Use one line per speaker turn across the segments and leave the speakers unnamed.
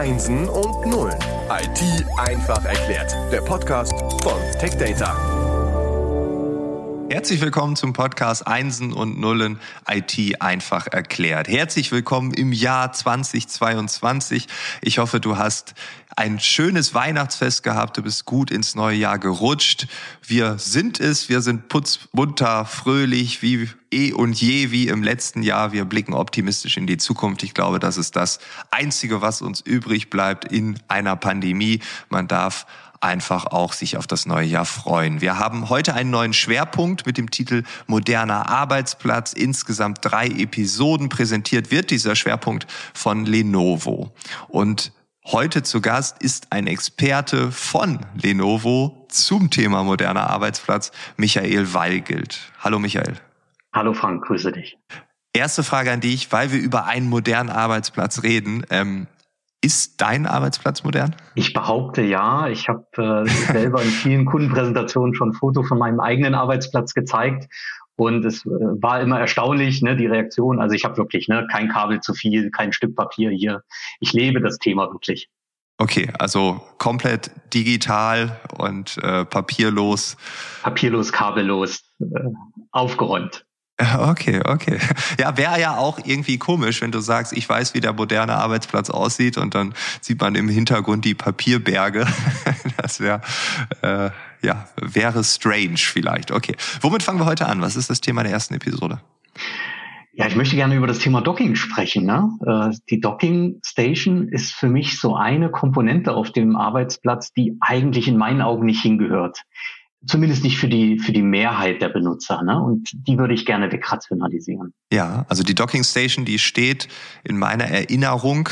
Einsen und Nullen. IT einfach erklärt. Der Podcast von TechData.
Herzlich willkommen zum Podcast Einsen und Nullen IT einfach erklärt. Herzlich willkommen im Jahr 2022. Ich hoffe, du hast ein schönes Weihnachtsfest gehabt, du bist gut ins neue Jahr gerutscht. Wir sind es, wir sind putzmunter, fröhlich, wie eh und je, wie im letzten Jahr. Wir blicken optimistisch in die Zukunft. Ich glaube, das ist das Einzige, was uns übrig bleibt in einer Pandemie. Man darf einfach auch sich auf das neue Jahr freuen. Wir haben heute einen neuen Schwerpunkt mit dem Titel Moderner Arbeitsplatz. Insgesamt drei Episoden präsentiert wird dieser Schwerpunkt von Lenovo. Und heute zu Gast ist ein Experte von Lenovo zum Thema moderner Arbeitsplatz, Michael Weigelt. Hallo Michael.
Hallo Frank, grüße dich.
Erste Frage an dich, weil wir über einen modernen Arbeitsplatz reden. Ähm, ist dein Arbeitsplatz modern?
Ich behaupte ja. Ich habe äh, selber in vielen Kundenpräsentationen schon ein Foto von meinem eigenen Arbeitsplatz gezeigt. Und es äh, war immer erstaunlich, ne, die Reaktion. Also ich habe wirklich ne, kein Kabel zu viel, kein Stück Papier hier. Ich lebe das Thema wirklich.
Okay, also komplett digital und äh, papierlos.
Papierlos, kabellos, äh, aufgeräumt.
Okay, okay. Ja, wäre ja auch irgendwie komisch, wenn du sagst, ich weiß, wie der moderne Arbeitsplatz aussieht und dann sieht man im Hintergrund die Papierberge. Das wäre, äh, ja, wäre strange vielleicht. Okay. Womit fangen wir heute an? Was ist das Thema der ersten Episode?
Ja, ich möchte gerne über das Thema Docking sprechen. Ne? Äh, die Docking Station ist für mich so eine Komponente auf dem Arbeitsplatz, die eigentlich in meinen Augen nicht hingehört. Zumindest nicht für die, für die Mehrheit der Benutzer. Ne? Und die würde ich gerne wegrationalisieren.
Ja, also die Docking Station, die steht in meiner Erinnerung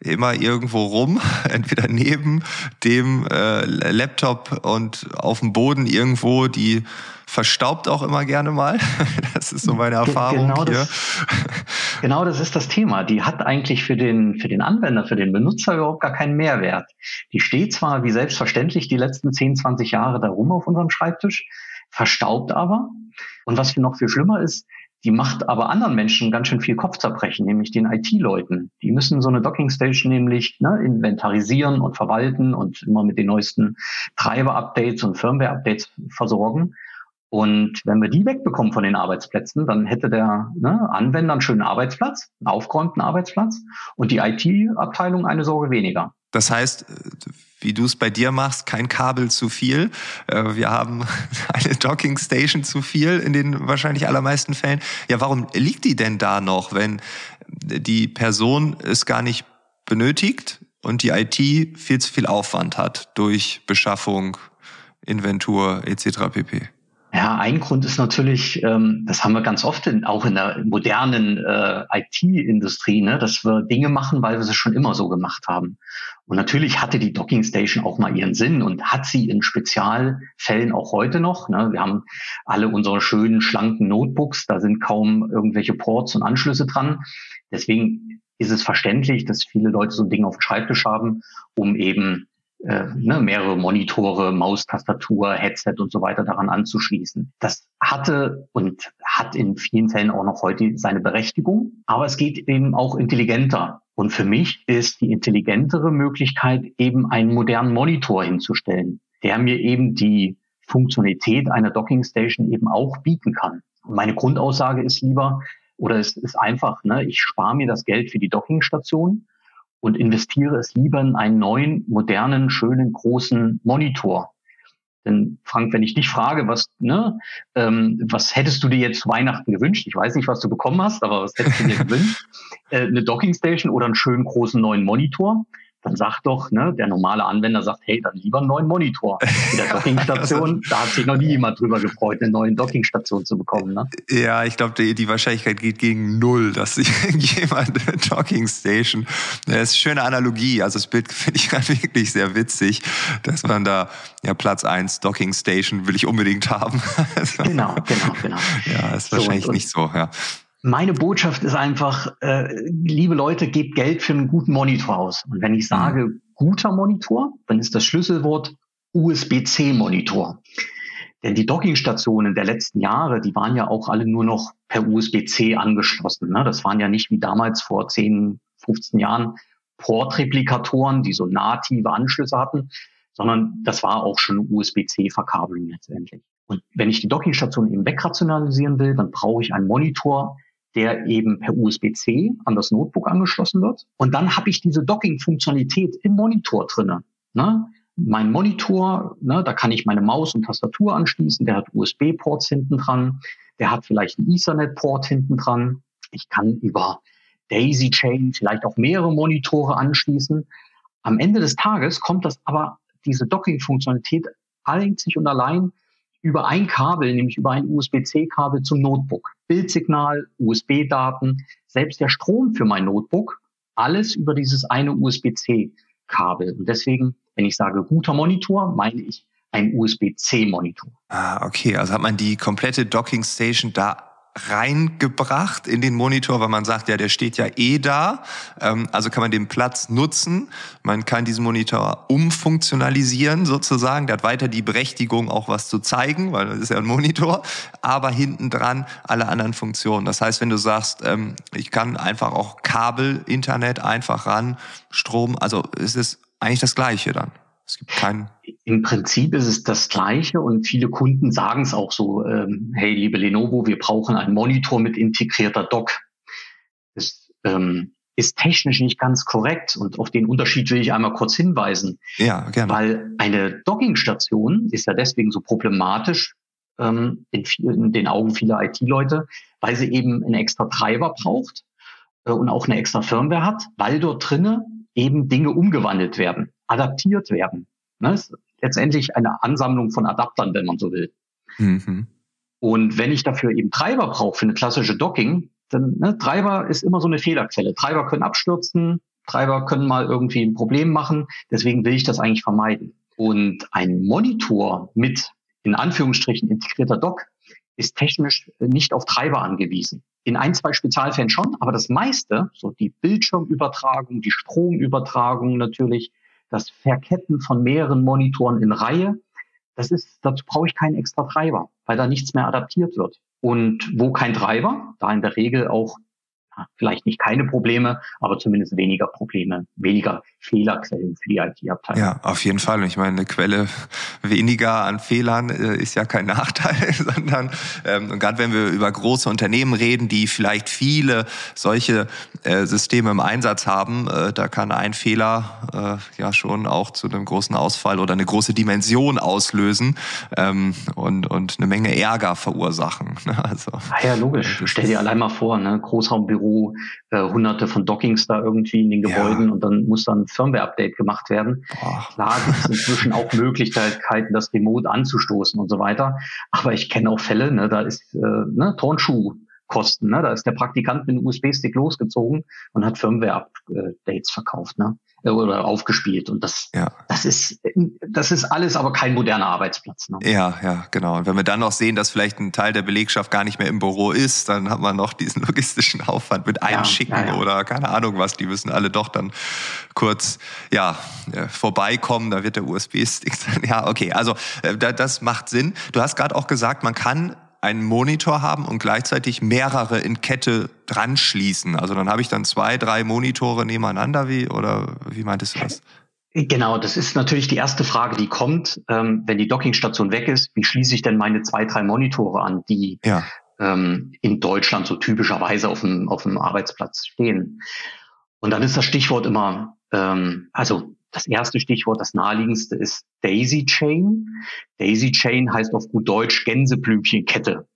immer irgendwo rum, entweder neben dem äh, Laptop und auf dem Boden irgendwo, die verstaubt auch immer gerne mal. Das ist so meine Erfahrung
genau
hier.
Das, genau das ist das Thema. Die hat eigentlich für den, für den Anwender, für den Benutzer überhaupt gar keinen Mehrwert. Die steht zwar wie selbstverständlich die letzten 10, 20 Jahre da rum auf unserem Schreibtisch, verstaubt aber. Und was noch viel schlimmer ist, die macht aber anderen Menschen ganz schön viel Kopfzerbrechen, nämlich den IT-Leuten. Die müssen so eine Docking-Station nämlich ne, inventarisieren und verwalten und immer mit den neuesten Treiber-Updates und Firmware-Updates versorgen. Und wenn wir die wegbekommen von den Arbeitsplätzen, dann hätte der ne, Anwender einen schönen Arbeitsplatz, einen aufgeräumten Arbeitsplatz und die IT-Abteilung eine Sorge weniger.
Das heißt, wie du es bei dir machst, kein Kabel zu viel. Äh, wir haben eine Docking Station zu viel in den wahrscheinlich allermeisten Fällen. Ja, warum liegt die denn da noch, wenn die Person es gar nicht benötigt und die IT viel zu viel Aufwand hat durch Beschaffung, Inventur etc. pp?
Ja, ein Grund ist natürlich, ähm, das haben wir ganz oft in, auch in der modernen äh, IT-Industrie, ne, dass wir Dinge machen, weil wir sie schon immer so gemacht haben. Und natürlich hatte die Docking Station auch mal ihren Sinn und hat sie in Spezialfällen auch heute noch. Ne. Wir haben alle unsere schönen, schlanken Notebooks, da sind kaum irgendwelche Ports und Anschlüsse dran. Deswegen ist es verständlich, dass viele Leute so ein Ding auf dem Schreibtisch haben, um eben äh, ne, mehrere Monitore, Maustastatur, Headset und so weiter daran anzuschließen. Das hatte und hat in vielen Fällen auch noch heute seine Berechtigung, aber es geht eben auch intelligenter. Und für mich ist die intelligentere Möglichkeit eben einen modernen Monitor hinzustellen, der mir eben die Funktionalität einer Docking Station eben auch bieten kann. Und meine Grundaussage ist lieber, oder es ist einfach, ne, ich spare mir das Geld für die Dockingstation und investiere es lieber in einen neuen, modernen, schönen, großen Monitor. Denn Frank, wenn ich dich frage, was, ne, ähm, was hättest du dir jetzt zu Weihnachten gewünscht? Ich weiß nicht, was du bekommen hast, aber was hättest du dir gewünscht? Äh, eine Dockingstation oder einen schönen großen neuen Monitor? Dann sagt doch, ne, der normale Anwender sagt, hey, dann lieber einen neuen Monitor. In der Dockingstation, da hat sich noch nie jemand drüber gefreut, eine neue Dockingstation zu bekommen. Ne?
Ja, ich glaube, die, die Wahrscheinlichkeit geht gegen null, dass sich jemand eine Dockingstation, das ist eine schöne Analogie, also das Bild finde ich gerade wirklich sehr witzig, dass man da, ja, Platz eins Dockingstation will ich unbedingt haben.
genau, genau, genau.
Ja, ist wahrscheinlich so, und, nicht so, ja.
Meine Botschaft ist einfach, äh, liebe Leute, gebt Geld für einen guten Monitor aus. Und wenn ich mhm. sage guter Monitor, dann ist das Schlüsselwort USB-C-Monitor. Denn die Dockingstationen der letzten Jahre, die waren ja auch alle nur noch per USB-C angeschlossen. Ne? Das waren ja nicht wie damals vor 10, 15 Jahren Portreplikatoren, die so native Anschlüsse hatten, sondern das war auch schon USB-C-Verkabelung letztendlich. Und wenn ich die Dockingstation eben wegrationalisieren will, dann brauche ich einen Monitor, der eben per USB-C an das Notebook angeschlossen wird. Und dann habe ich diese Docking-Funktionalität im Monitor drinne. Ne? Mein Monitor, ne, da kann ich meine Maus und Tastatur anschließen, der hat USB-Ports hinten dran, der hat vielleicht einen Ethernet-Port hinten dran. Ich kann über Daisy Chain vielleicht auch mehrere Monitore anschließen. Am Ende des Tages kommt das aber, diese Docking-Funktionalität einzig und allein über ein Kabel, nämlich über ein USB-C-Kabel zum Notebook. Bildsignal, USB-Daten, selbst der Strom für mein Notebook, alles über dieses eine USB-C-Kabel. Und deswegen, wenn ich sage guter Monitor, meine ich ein USB-C-Monitor.
Ah, okay. Also hat man die komplette Docking Station da reingebracht in den Monitor, weil man sagt, ja, der steht ja eh da. Ähm, also kann man den Platz nutzen. Man kann diesen Monitor umfunktionalisieren sozusagen. Der hat weiter die Berechtigung, auch was zu zeigen, weil das ist ja ein Monitor. Aber hinten dran alle anderen Funktionen. Das heißt, wenn du sagst, ähm, ich kann einfach auch Kabel, Internet einfach ran, Strom, also es ist eigentlich das Gleiche dann. Es gibt keinen.
Im Prinzip ist es das Gleiche und viele Kunden sagen es auch so, ähm, hey, liebe Lenovo, wir brauchen einen Monitor mit integrierter Dock. Das ähm, ist technisch nicht ganz korrekt und auf den Unterschied will ich einmal kurz hinweisen.
Ja, gerne.
Weil eine Dockingstation ist ja deswegen so problematisch ähm, in, in den Augen vieler IT-Leute, weil sie eben einen extra Treiber braucht äh, und auch eine extra Firmware hat, weil dort drinnen eben Dinge umgewandelt werden adaptiert werden. Ne? Ist letztendlich eine Ansammlung von Adaptern, wenn man so will. Mhm. Und wenn ich dafür eben Treiber brauche für eine klassische Docking, dann ne, Treiber ist immer so eine Fehlerquelle. Treiber können abstürzen, Treiber können mal irgendwie ein Problem machen. Deswegen will ich das eigentlich vermeiden. Und ein Monitor mit in Anführungsstrichen integrierter Dock ist technisch nicht auf Treiber angewiesen. In ein, zwei Spezialfällen schon, aber das meiste, so die Bildschirmübertragung, die Stromübertragung natürlich, das Verketten von mehreren Monitoren in Reihe, das ist, dazu brauche ich keinen extra Treiber, weil da nichts mehr adaptiert wird. Und wo kein Treiber, da in der Regel auch vielleicht nicht keine Probleme, aber zumindest weniger Probleme, weniger Fehlerquellen für die IT-Abteilung.
Ja, auf jeden Fall. Und ich meine, eine Quelle weniger an Fehlern äh, ist ja kein Nachteil, sondern ähm, und gerade wenn wir über große Unternehmen reden, die vielleicht viele solche äh, Systeme im Einsatz haben, äh, da kann ein Fehler äh, ja schon auch zu einem großen Ausfall oder eine große Dimension auslösen ähm, und, und eine Menge Ärger verursachen.
Ne? Also, ah ja, logisch. Stell dir allein mal vor, ne? Großraumbüro, äh, hunderte von Dockings da irgendwie in den Gebäuden ja. und dann muss dann Firmware-Update gemacht werden. Boah. Klar gibt es inzwischen auch Möglichkeiten, das Remote anzustoßen und so weiter. Aber ich kenne auch Fälle, ne, da ist äh, ne, Turnschuh Kosten. Ne? Da ist der Praktikant mit einem USB-Stick losgezogen und hat Firmware-Updates verkauft. Ne? oder aufgespielt. Und das, ja. das ist, das ist alles aber kein moderner Arbeitsplatz. Ne?
Ja, ja, genau. Und wenn wir dann noch sehen, dass vielleicht ein Teil der Belegschaft gar nicht mehr im Büro ist, dann hat man noch diesen logistischen Aufwand mit Einschicken ja, ja, oder keine Ahnung was. Die müssen alle doch dann kurz, ja, äh, vorbeikommen. Da wird der USB-Stick dann, ja, okay. Also, äh, das macht Sinn. Du hast gerade auch gesagt, man kann einen Monitor haben und gleichzeitig mehrere in Kette dran schließen. Also dann habe ich dann zwei, drei Monitore nebeneinander, wie oder wie meintest du das?
Genau, das ist natürlich die erste Frage, die kommt, ähm, wenn die Dockingstation weg ist. Wie schließe ich denn meine zwei, drei Monitore an, die ja. ähm, in Deutschland so typischerweise auf dem, auf dem Arbeitsplatz stehen? Und dann ist das Stichwort immer, ähm, also das erste Stichwort, das naheliegendste ist Daisy Chain. Daisy Chain heißt auf gut Deutsch Gänseblümchenkette.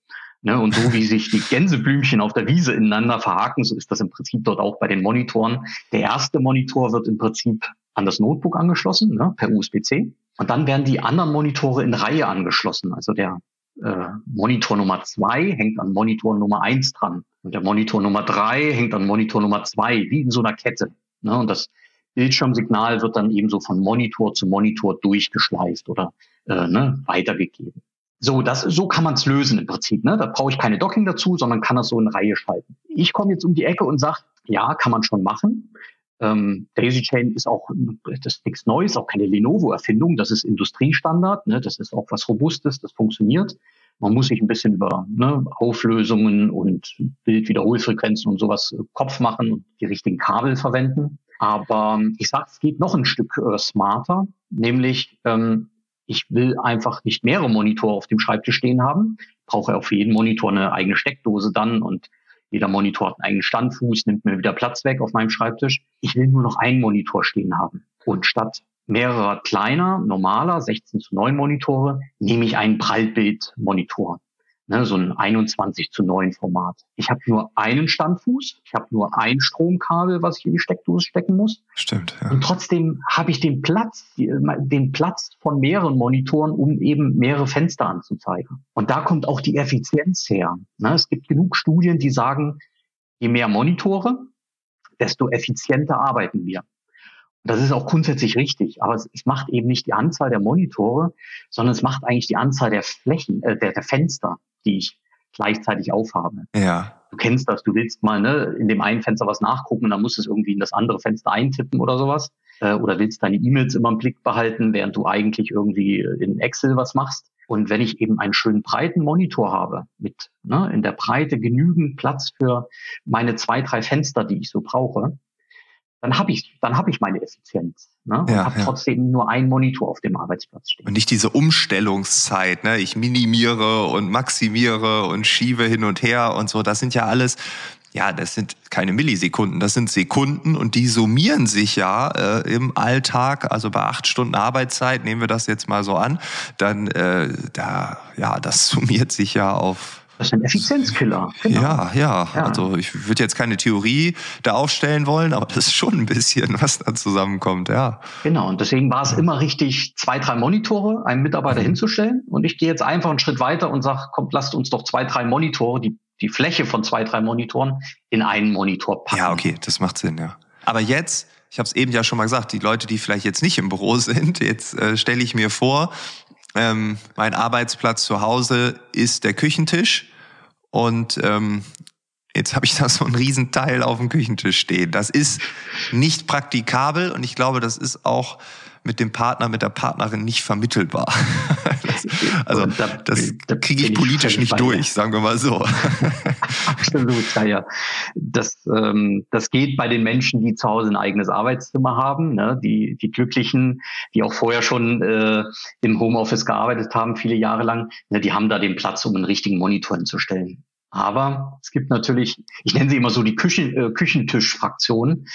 Ne, und so wie sich die Gänseblümchen auf der Wiese ineinander verhaken, so ist das im Prinzip dort auch bei den Monitoren. Der erste Monitor wird im Prinzip an das Notebook angeschlossen, ne, per USB-C. Und dann werden die anderen Monitore in Reihe angeschlossen. Also der äh, Monitor Nummer zwei hängt an Monitor Nummer eins dran. Und der Monitor Nummer drei hängt an Monitor Nummer zwei, wie in so einer Kette. Ne, und das Bildschirmsignal wird dann eben so von Monitor zu Monitor durchgeschleift oder äh, ne, weitergegeben. So, das, so kann man es lösen im Prinzip. Ne? Da brauche ich keine Docking dazu, sondern kann das so in Reihe schalten. Ich komme jetzt um die Ecke und sage, ja, kann man schon machen. Ähm, Daisy Chain ist auch das ist nichts Neues, auch keine Lenovo-Erfindung. Das ist Industriestandard. Ne? Das ist auch was Robustes, das funktioniert. Man muss sich ein bisschen über ne, Auflösungen und Bildwiederholfrequenzen und sowas Kopf machen und die richtigen Kabel verwenden. Aber ich sage, es geht noch ein Stück äh, smarter, nämlich ähm, ich will einfach nicht mehrere Monitore auf dem Schreibtisch stehen haben, brauche auf jeden Monitor eine eigene Steckdose dann und jeder Monitor hat einen eigenen Standfuß, nimmt mir wieder Platz weg auf meinem Schreibtisch. Ich will nur noch einen Monitor stehen haben. Und statt mehrerer kleiner, normaler, 16 zu 9 Monitore, nehme ich einen Prallbildmonitor ne, so ein 21 zu 9 Format. Ich habe nur einen Standfuß, ich habe nur ein Stromkabel, was ich in die Steckdose stecken muss.
Stimmt. Ja.
Und trotzdem habe ich den Platz, den Platz von mehreren Monitoren, um eben mehrere Fenster anzuzeigen. Und da kommt auch die Effizienz her. Ne, es gibt genug Studien, die sagen, je mehr Monitore, desto effizienter arbeiten wir. Das ist auch grundsätzlich richtig, aber es, es, macht eben nicht die Anzahl der Monitore, sondern es macht eigentlich die Anzahl der Flächen, äh, der, der Fenster die ich gleichzeitig aufhabe.
Ja.
Du kennst das, du willst mal ne, in dem einen Fenster was nachgucken, dann musst du es irgendwie in das andere Fenster eintippen oder sowas. Äh, oder willst deine E-Mails immer im Blick behalten, während du eigentlich irgendwie in Excel was machst. Und wenn ich eben einen schönen breiten Monitor habe, mit ne, in der Breite genügend Platz für meine zwei, drei Fenster, die ich so brauche, dann habe ich, dann habe ich meine Effizienz. Ne? Und ja, habe ja. trotzdem nur einen Monitor auf dem Arbeitsplatz stehen.
Und nicht diese Umstellungszeit, ne? Ich minimiere und maximiere und schiebe hin und her und so. Das sind ja alles, ja, das sind keine Millisekunden, das sind Sekunden und die summieren sich ja äh, im Alltag. Also bei acht Stunden Arbeitszeit nehmen wir das jetzt mal so an, dann äh, da, ja, das summiert sich ja auf
das ist ein Effizienzkiller.
Genau. Ja, ja, ja. Also ich würde jetzt keine Theorie da aufstellen wollen, aber das ist schon ein bisschen, was da zusammenkommt, ja.
Genau, und deswegen war es immer richtig, zwei, drei Monitore einem Mitarbeiter mhm. hinzustellen. Und ich gehe jetzt einfach einen Schritt weiter und sage, kommt, lasst uns doch zwei, drei Monitore, die, die Fläche von zwei, drei Monitoren in einen Monitor packen.
Ja, okay, das macht Sinn, ja. Aber jetzt, ich habe es eben ja schon mal gesagt, die Leute, die vielleicht jetzt nicht im Büro sind, jetzt äh, stelle ich mir vor, ähm, mein Arbeitsplatz zu Hause ist der Küchentisch und ähm, jetzt habe ich da so einen Riesenteil auf dem Küchentisch stehen. Das ist nicht praktikabel und ich glaube, das ist auch mit dem Partner, mit der Partnerin nicht vermittelbar. also da, das kriege ich politisch nicht durch, sagen wir mal so.
Absolut, ja, ja. Das, ähm, das geht bei den Menschen, die zu Hause ein eigenes Arbeitszimmer haben, ne? die, die Glücklichen, die auch vorher schon äh, im Homeoffice gearbeitet haben, viele Jahre lang, ne? die haben da den Platz, um einen richtigen Monitor hinzustellen. Aber es gibt natürlich, ich nenne sie immer so die Küchen, äh, Küchentisch-Fraktion,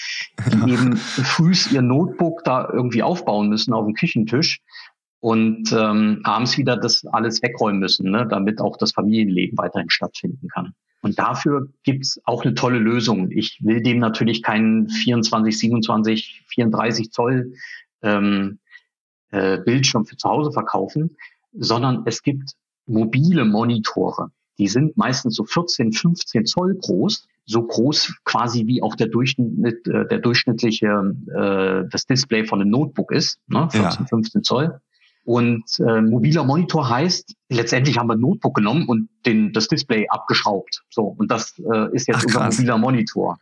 die eben frühs ihr Notebook da irgendwie aufbauen müssen auf dem Küchentisch und ähm, abends wieder das alles wegräumen müssen, ne, damit auch das Familienleben weiterhin stattfinden kann. Und dafür gibt's auch eine tolle Lösung. Ich will dem natürlich keinen 24, 27, 34 Zoll ähm, äh, Bildschirm für zu Hause verkaufen, sondern es gibt mobile Monitore. Die sind meistens so 14, 15 Zoll groß, so groß quasi wie auch der Durchschnitt, äh, der durchschnittliche äh, das Display von einem Notebook ist, ne? 14, ja. 15 Zoll. Und äh, mobiler Monitor heißt, letztendlich haben wir ein Notebook genommen und den, das Display abgeschraubt. So, und das äh, ist jetzt Ach, unser mobiler Monitor.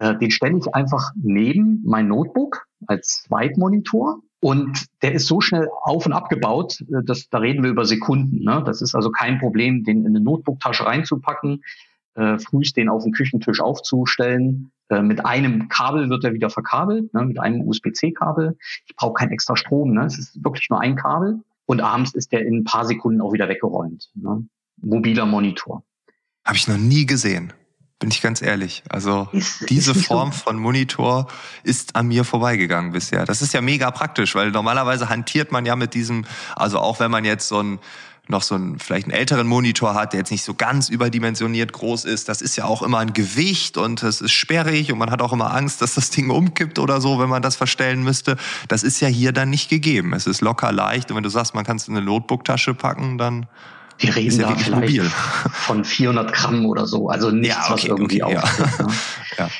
Äh, den stelle ich einfach neben mein Notebook als Zweitmonitor und der ist so schnell auf und abgebaut, äh, dass, da reden wir über Sekunden. Ne? Das ist also kein Problem, den in eine Notebooktasche reinzupacken, äh, frühst den auf den Küchentisch aufzustellen. Äh, mit einem Kabel wird er wieder verkabelt, ne? mit einem USB-C-Kabel. Ich brauche kein extra Strom, ne? es ist wirklich nur ein Kabel. Und abends ist der in ein paar Sekunden auch wieder weggeräumt. Ne? Mobiler Monitor.
Habe ich noch nie gesehen bin ich ganz ehrlich. Also ist, diese ist Form so. von Monitor ist an mir vorbeigegangen bisher. Das ist ja mega praktisch, weil normalerweise hantiert man ja mit diesem, also auch wenn man jetzt so ein noch so einen vielleicht einen älteren Monitor hat, der jetzt nicht so ganz überdimensioniert groß ist, das ist ja auch immer ein Gewicht und es ist sperrig und man hat auch immer Angst, dass das Ding umkippt oder so, wenn man das verstellen müsste. Das ist ja hier dann nicht gegeben. Es ist locker leicht und wenn du sagst, man kann es in eine Notebook-Tasche packen, dann
wir reden ja da vielleicht mobil. von 400 Gramm oder so, also nichts, ja, okay, was irgendwie okay, auftritt. Ja. Ne? ja.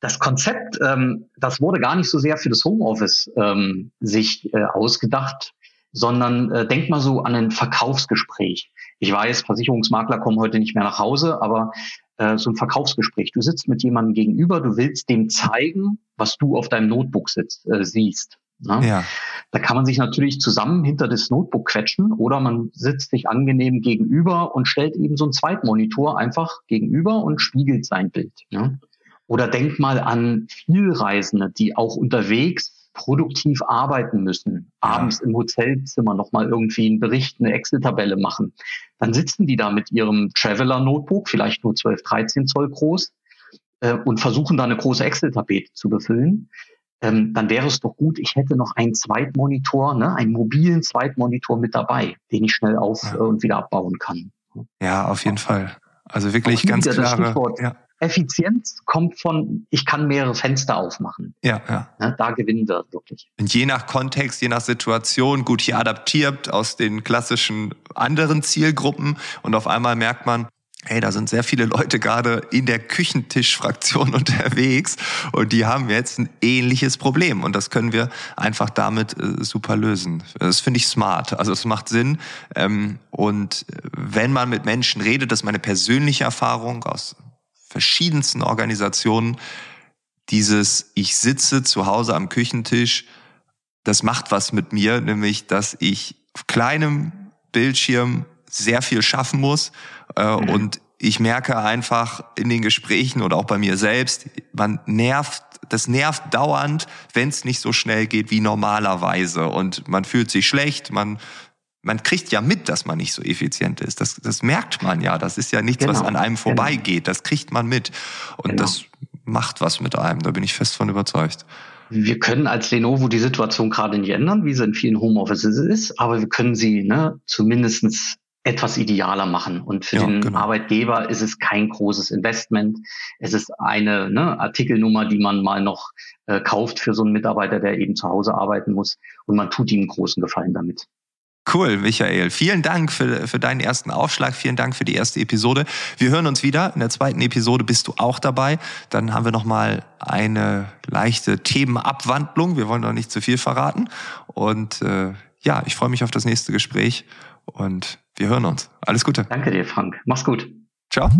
Das Konzept, ähm, das wurde gar nicht so sehr für das Homeoffice ähm, sich äh, ausgedacht, sondern äh, denk mal so an ein Verkaufsgespräch. Ich weiß, Versicherungsmakler kommen heute nicht mehr nach Hause, aber äh, so ein Verkaufsgespräch. Du sitzt mit jemandem gegenüber, du willst dem zeigen, was du auf deinem Notebook sitzt, äh, siehst. Ne? Ja. Da kann man sich natürlich zusammen hinter das Notebook quetschen oder man sitzt sich angenehm gegenüber und stellt eben so einen Zweitmonitor einfach gegenüber und spiegelt sein Bild. Ne? Oder denk mal an Vielreisende, die auch unterwegs produktiv arbeiten müssen, abends im Hotelzimmer nochmal irgendwie einen Bericht, eine Excel-Tabelle machen. Dann sitzen die da mit ihrem Traveler-Notebook, vielleicht nur 12, 13 Zoll groß, äh, und versuchen da eine große Excel-Tabelle zu befüllen. Ähm, dann wäre es doch gut, ich hätte noch einen Zweitmonitor, ne, einen mobilen Zweitmonitor mit dabei, den ich schnell auf ja. äh, und wieder abbauen kann.
Ja, auf jeden Fall. Also wirklich ganz klare. Ja.
Effizienz kommt von, ich kann mehrere Fenster aufmachen.
Ja, ja. ja
da gewinnen wir wirklich.
Und je nach Kontext, je nach Situation, gut hier adaptiert aus den klassischen anderen Zielgruppen und auf einmal merkt man, hey, da sind sehr viele Leute gerade in der Küchentischfraktion unterwegs und die haben jetzt ein ähnliches Problem und das können wir einfach damit äh, super lösen. Das finde ich smart, also es macht Sinn ähm, und wenn man mit Menschen redet, das ist meine persönliche Erfahrung aus verschiedensten Organisationen, dieses ich sitze zu Hause am Küchentisch, das macht was mit mir, nämlich dass ich auf kleinem Bildschirm sehr viel schaffen muss äh, mhm. und ich merke einfach in den Gesprächen oder auch bei mir selbst, man nervt, das nervt dauernd, wenn es nicht so schnell geht wie normalerweise und man fühlt sich schlecht, man man kriegt ja mit, dass man nicht so effizient ist. Das, das merkt man ja. Das ist ja nichts, genau. was an einem genau. vorbeigeht. Das kriegt man mit. Und genau. das macht was mit einem. Da bin ich fest von überzeugt.
Wir können als Lenovo die Situation gerade nicht ändern, wie sie in vielen Homeoffices ist, aber wir können sie ne, zumindestens etwas idealer machen. Und für ja, den genau. Arbeitgeber ist es kein großes Investment. Es ist eine ne, Artikelnummer, die man mal noch äh, kauft für so einen Mitarbeiter, der eben zu Hause arbeiten muss. Und man tut ihm einen großen Gefallen damit.
Cool, Michael. Vielen Dank für, für deinen ersten Aufschlag. Vielen Dank für die erste Episode. Wir hören uns wieder. In der zweiten Episode bist du auch dabei. Dann haben wir nochmal eine leichte Themenabwandlung. Wir wollen noch nicht zu viel verraten. Und äh, ja, ich freue mich auf das nächste Gespräch und wir hören uns. Alles Gute.
Danke dir, Frank. Mach's gut.
Ciao.